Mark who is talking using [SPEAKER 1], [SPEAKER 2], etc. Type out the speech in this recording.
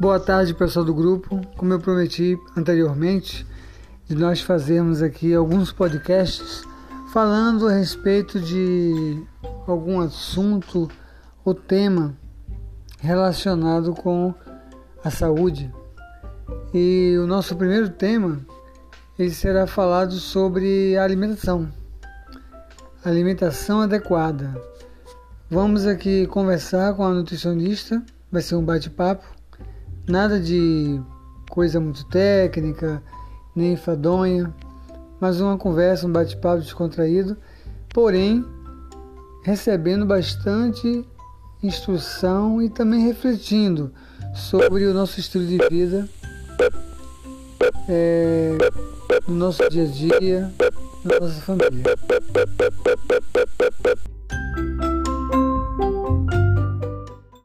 [SPEAKER 1] Boa tarde, pessoal do grupo. Como eu prometi anteriormente, de nós fazermos aqui alguns podcasts falando a respeito de algum assunto ou tema relacionado com a saúde. E o nosso primeiro tema ele será falado sobre a alimentação. Alimentação adequada. Vamos aqui conversar com a nutricionista, vai ser um bate-papo, nada de coisa muito técnica, nem fadonha, mas uma conversa, um bate-papo descontraído, porém recebendo bastante instrução e também refletindo sobre o nosso estilo de vida, é, no nosso dia a dia, na nossa família.